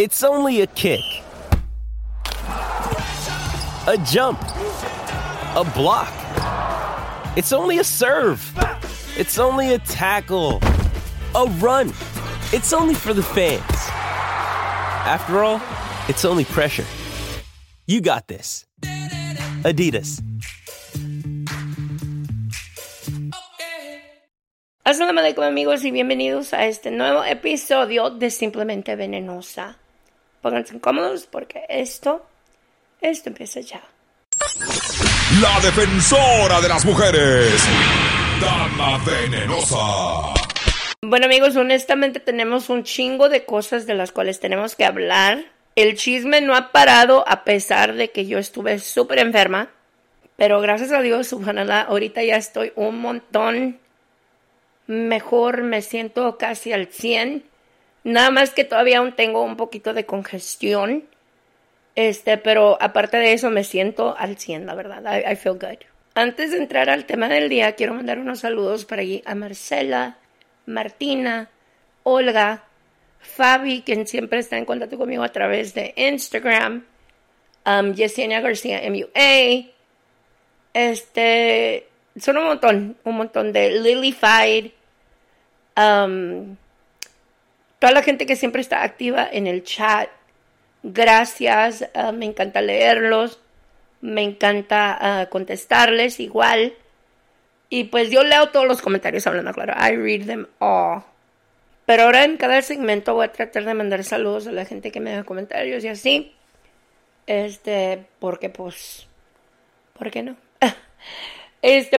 It's only a kick, a jump, a block. It's only a serve. It's only a tackle, a run. It's only for the fans. After all, it's only pressure. You got this. Adidas. Assalamu alaikum amigos y bienvenidos a este nuevo episodio de Simplemente Venenosa. Pónganse cómodos porque esto, esto empieza ya. La defensora de las mujeres. Dama venenosa. Bueno amigos, honestamente tenemos un chingo de cosas de las cuales tenemos que hablar. El chisme no ha parado a pesar de que yo estuve súper enferma. Pero gracias a Dios, subhanallah, ahorita ya estoy un montón mejor, me siento casi al 100. Nada más que todavía aún tengo un poquito de congestión. Este, pero aparte de eso me siento al 100, la verdad. I, feel good. Antes de entrar al tema del día, quiero mandar unos saludos para allí a Marcela, Martina, Olga, Fabi, quien siempre está en contacto conmigo a través de Instagram, um, Yesenia García MUA, este, son un montón, un montón de Lilyfied, um, toda la gente que siempre está activa en el chat, gracias, uh, me encanta leerlos, me encanta uh, contestarles igual. Y pues yo leo todos los comentarios hablando claro. I read them all. Pero ahora en cada segmento voy a tratar de mandar saludos a la gente que me da comentarios y así. Este, porque pues, ¿por qué no? este.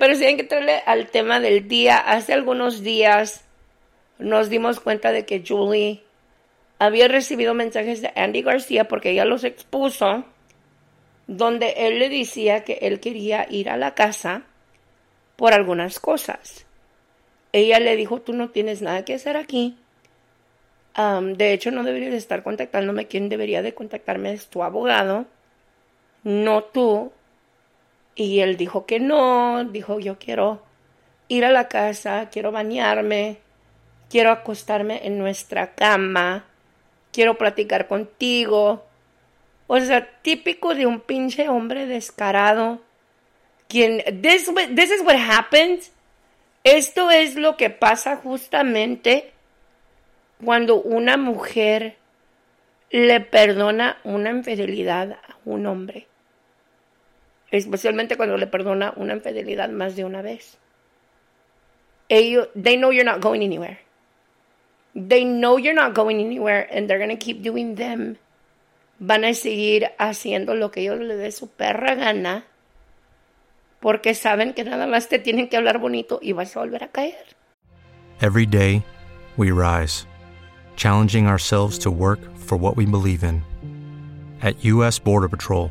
Pero si hay que entrarle al tema del día, hace algunos días nos dimos cuenta de que Julie había recibido mensajes de Andy García porque ella los expuso, donde él le decía que él quería ir a la casa por algunas cosas. Ella le dijo, tú no tienes nada que hacer aquí. De hecho, no deberías de estar contactándome. Quien debería de contactarme es tu abogado, no tú. Y él dijo que no, dijo yo quiero ir a la casa, quiero bañarme, quiero acostarme en nuestra cama, quiero platicar contigo. O sea, típico de un pinche hombre descarado. Quien, this, this is what happens. Esto es lo que pasa justamente cuando una mujer le perdona una infidelidad a un hombre. Especialmente cuando le perdona una infidelidad más de una vez. Ellos, they know you're not going anywhere. they know you're not going anywhere and they're going to keep doing them. Van a seguir haciendo lo que ellos les dé su perra gana porque saben que nada más te tienen que hablar bonito y vas a volver a caer. Every day, we rise, challenging ourselves to work for what we believe in. At U.S. Border Patrol,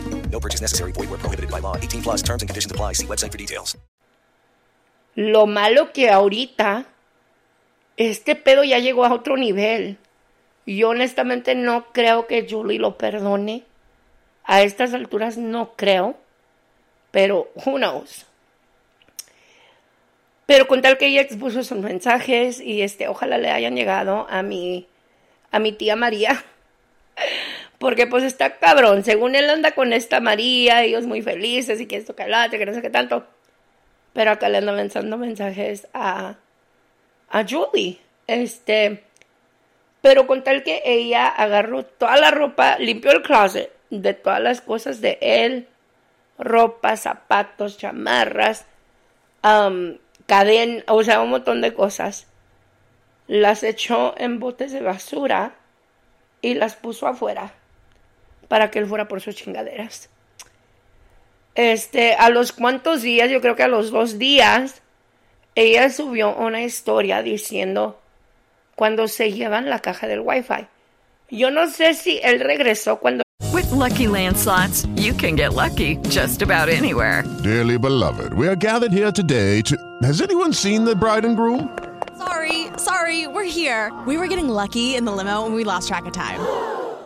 No purchase necessary. Void where prohibited by law. 18 plus terms and conditions apply. See website for details. Lo malo que ahorita este pedo ya llegó a otro nivel. Yo honestamente no creo que Julie lo perdone. A estas alturas no creo. Pero who knows. Pero con tal que ella expuso sus mensajes y este ojalá le hayan llegado a mi a mi tía María. Porque pues está cabrón, según él anda con esta María, ellos muy felices y que esto que que no sé qué tanto. Pero acá le anda lanzando mensajes a, a Julie. Este, pero con tal que ella agarró toda la ropa, limpió el closet de todas las cosas de él, ropa, zapatos, chamarras, um, cadena, o sea, un montón de cosas. Las echó en botes de basura y las puso afuera para que él fuera por sus chingaderas. Este, a los cuantos días, yo creo que a los dos días, ella subió una historia diciendo cuando se llevan la caja del Wi-Fi. Yo no sé si él regresó cuando. With lucky landslots, you can get lucky just about anywhere. Dearly beloved, we are gathered here today to. Has anyone seen the bride and groom? Sorry, sorry, we're here. We were getting lucky in the limo and we lost track of time.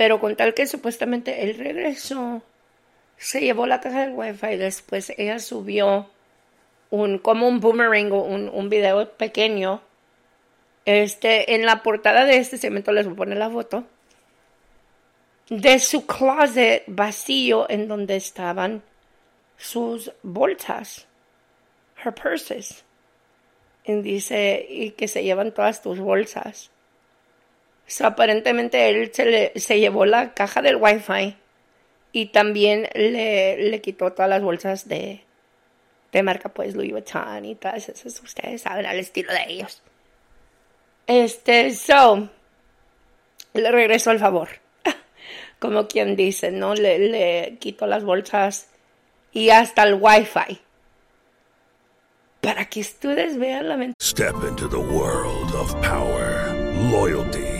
pero con tal que supuestamente él regresó, se llevó la caja del Wi-Fi. Después ella subió un, como un boomerang, un, un video pequeño. Este, en la portada de este segmento les voy a poner la foto de su closet vacío en donde estaban sus bolsas, her purses. Y dice, y que se llevan todas tus bolsas. So, aparentemente él se, le, se llevó la caja del Wi-Fi Y también le, le quitó todas las bolsas de, de marca, pues Louis Vuitton y todas esas, ustedes saben, al estilo de ellos. Este, so, le regresó el favor. Como quien dice, ¿no? Le, le quitó las bolsas y hasta el wifi. Para que ustedes vean la. Step into the world of power, loyalty,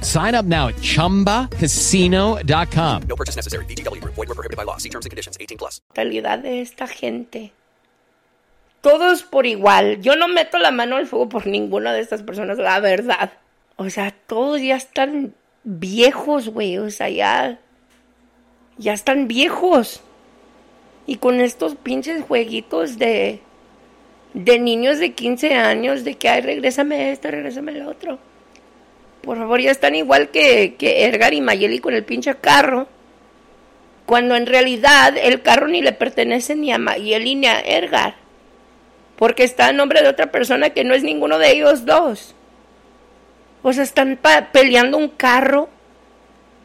Sign up now at ChumbaCasino.com. No purchase necessary. VGW. Void were prohibited by law. See terms and conditions. 18 plus. Realidad de esta gente. Todos por igual. Yo no meto la mano al fuego por ninguna de estas personas, la verdad. O sea, todos ya están viejos, güey. O sea, ya... Ya están viejos. Y con estos pinches jueguitos de de niños de 15 años, de que, ay, regrésame esto, regrésame el otro. Por favor, ya están igual que, que Edgar y Mayeli con el pinche carro. Cuando en realidad el carro ni le pertenece ni a Mayeli ni a Edgar. Porque está en nombre de otra persona que no es ninguno de ellos dos. O sea, están peleando un carro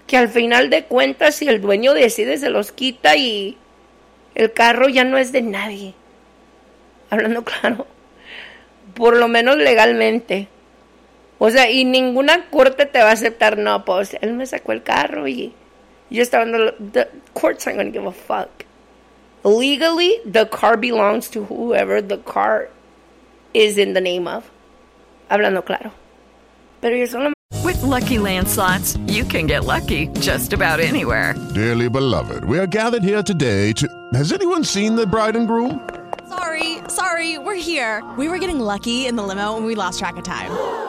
que al final de cuentas si el dueño decide se los quita y el carro ya no es de nadie hablando claro, por lo menos legalmente. O sea, y ninguna corte te va a aceptar, no, pues él me sacó el carro y yo estaba en the courts aren't going to give a fuck. Legally, the car belongs to whoever the car is in the name of. Hablando claro. Pero yo solo With lucky landslots, you can get lucky just about anywhere. Dearly beloved, we are gathered here today to. Has anyone seen the bride and groom? Sorry, sorry, we're here. We were getting lucky in the limo and we lost track of time.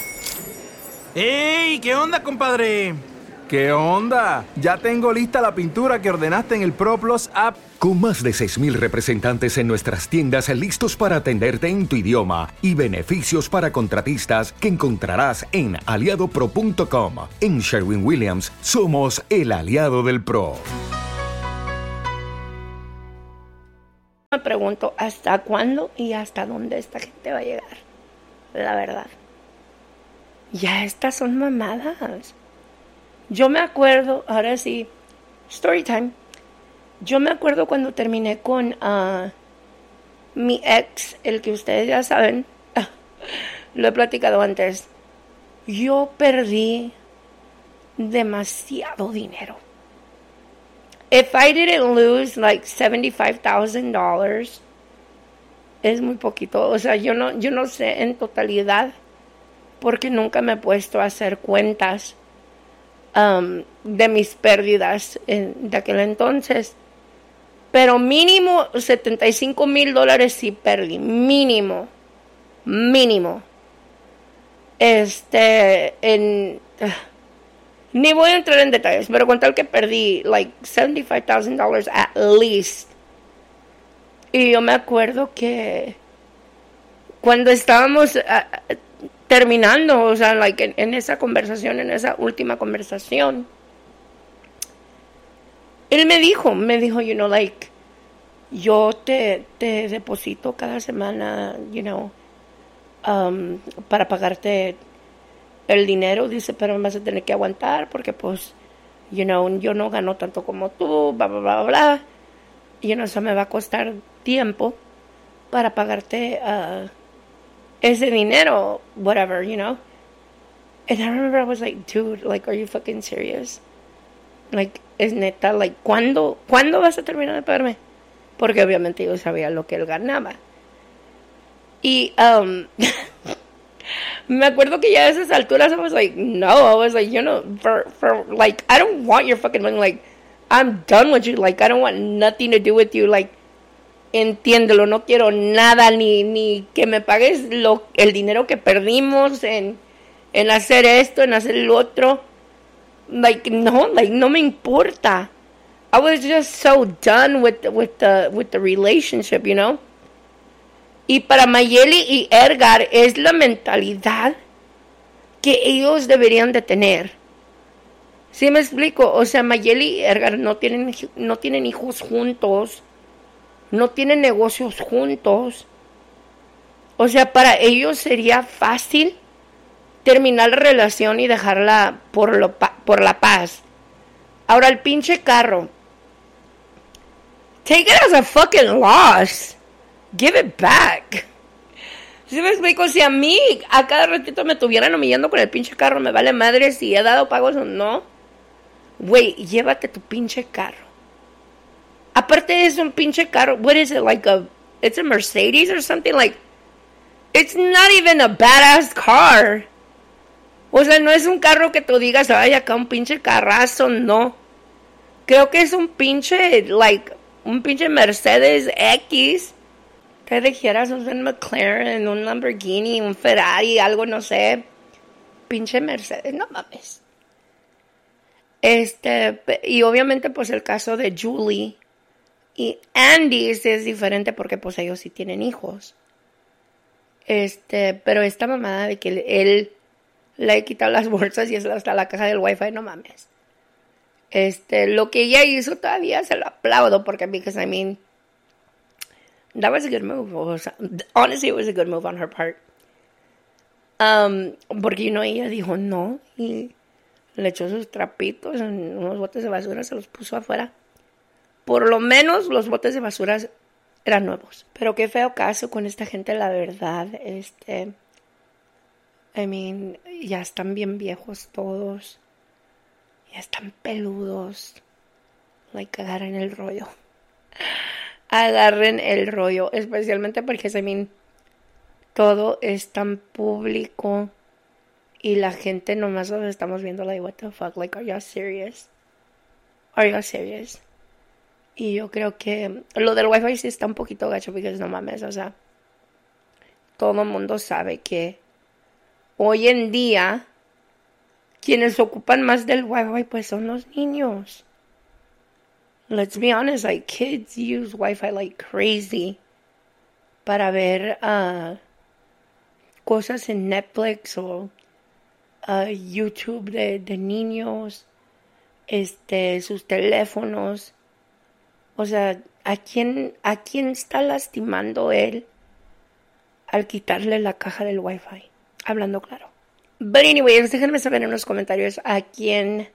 ¡Ey! ¿Qué onda, compadre? ¿Qué onda? Ya tengo lista la pintura que ordenaste en el ProPlus app. Con más de 6.000 representantes en nuestras tiendas listos para atenderte en tu idioma y beneficios para contratistas que encontrarás en aliadopro.com. En Sherwin Williams somos el aliado del PRO. Me pregunto hasta cuándo y hasta dónde esta gente va a llegar. La verdad. Ya estas son mamadas. Yo me acuerdo, ahora sí, story time. Yo me acuerdo cuando terminé con uh, mi ex, el que ustedes ya saben, lo he platicado antes. Yo perdí demasiado dinero. If I didn't lose like $75,000, es muy poquito. O sea, yo no, yo no sé en totalidad porque nunca me he puesto a hacer cuentas um, de mis pérdidas de aquel entonces. Pero mínimo 75 mil dólares sí perdí. Mínimo. Mínimo. Este, en... Ni voy a entrar en detalles, pero con tal que perdí like $75,000 at least. Y yo me acuerdo que cuando estábamos ah, terminando, o sea, like en, esa conversación, en esa última conversación, él me dijo, me dijo, you know, like, yo te, te deposito cada semana, you know, um, para pagarte el dinero, dice, pero me vas a tener que aguantar porque pues, you know, yo no gano tanto como tú, bla, bla, bla, bla. Y you know, eso me va a costar tiempo para pagarte uh, ese dinero, whatever, you know. And I remember I was like, dude, like, are you fucking serious? Like, es neta, like, ¿cuándo, ¿cuándo vas a terminar de pagarme? Porque obviamente yo sabía lo que él ganaba. Y, um, me acuerdo que ya a esas alturas I was like, no, I was like, you know, for, for, like, I don't want your fucking money, like, I'm done with you, like, I don't want nothing to do with you, like, entiéndelo, no quiero nada, ni, ni que me pagues lo, el dinero que perdimos en, en hacer esto, en hacer lo otro, like, no, like, no me importa. I was just so done with, with the, with the relationship, you know? Y para Mayeli y Edgar es la mentalidad que ellos deberían de tener. ¿Sí me explico? O sea, Mayeli y Edgar no tienen, no tienen hijos juntos, no tienen negocios juntos. O sea, para ellos sería fácil terminar la relación y dejarla por, lo, por la paz. Ahora, el pinche carro. Take it as a fucking loss give it back. Si me explico, si a mí a cada ratito me estuvieran humillando con el pinche carro, me vale madre si he dado pagos o no. Güey, llévate tu pinche carro. Aparte es un pinche carro, what is it, like a, it's a Mercedes or something, like, it's not even a badass car. O sea, no es un carro que tú digas, ay, acá un pinche carrazo, no. Creo que es un pinche, like, un pinche Mercedes X que dijeras un McLaren, un Lamborghini, un Ferrari, algo, no sé, pinche Mercedes, no mames. Este, y obviamente pues el caso de Julie y Andy es diferente porque pues ellos sí tienen hijos. Este, pero esta mamada de que él le ha quitado las bolsas y es hasta la caja del wifi, no mames. Este, lo que ella hizo todavía se lo aplaudo porque, because I mean, that was a good move. honestly, it was a good move on her part. Um, porque ella dijo no y le echó sus trapitos en unos botes de basura, se los puso afuera. Por lo menos los botes de basura eran nuevos. Pero qué feo caso con esta gente, la verdad. Este, I mean, ya están bien viejos todos. Ya están peludos. Like, agarran el rollo agarren el rollo, especialmente porque I todo es tan público y la gente nomás nos estamos viendo like what the fuck, like are you serious? Are you serious? Y yo creo que lo del wifi sí está un poquito gacho porque no mames, o sea, todo el mundo sabe que hoy en día quienes ocupan más del wifi pues son los niños let's be honest, like kids use Wi-Fi like crazy para ver uh, cosas en Netflix o uh, YouTube de, de niños, este, sus teléfonos. O sea, ¿a quién, ¿a quién está lastimando él al quitarle la caja del Wi-Fi? Hablando claro. But anyways, déjenme saber en los comentarios a quién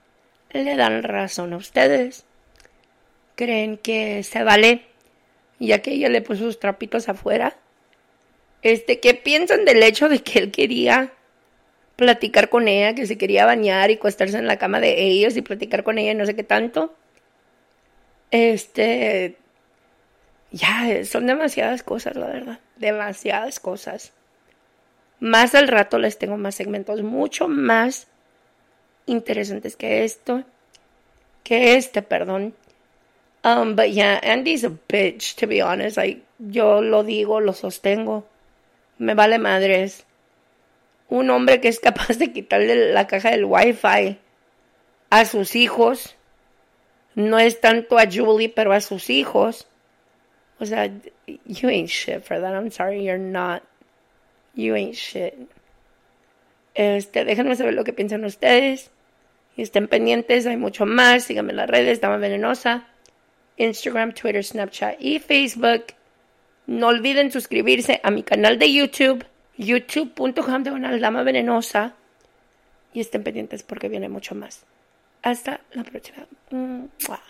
le dan razón a ustedes creen que se vale, ya que ella le puso sus trapitos afuera. Este, ¿qué piensan del hecho de que él quería platicar con ella, que se quería bañar y acostarse en la cama de ellos y platicar con ella, no sé qué tanto. Este, ya, son demasiadas cosas, la verdad, demasiadas cosas. Más al rato les tengo más segmentos, mucho más interesantes que esto, que este, perdón. Um, but yeah, Andy's a bitch, to be honest. Like, yo lo digo, lo sostengo. Me vale madres. Un hombre que es capaz de quitarle la caja del wifi a sus hijos. No es tanto a Julie, pero a sus hijos. O sea, you ain't shit for that. I'm sorry, you're not. You ain't shit. Este, déjenme saber lo que piensan ustedes. Y estén pendientes, hay mucho más. Síganme en las redes, Dama Venenosa. Instagram, Twitter, Snapchat y Facebook. No olviden suscribirse a mi canal de YouTube, youtube.com de Dama Venenosa. Y estén pendientes porque viene mucho más. Hasta la próxima. Mua.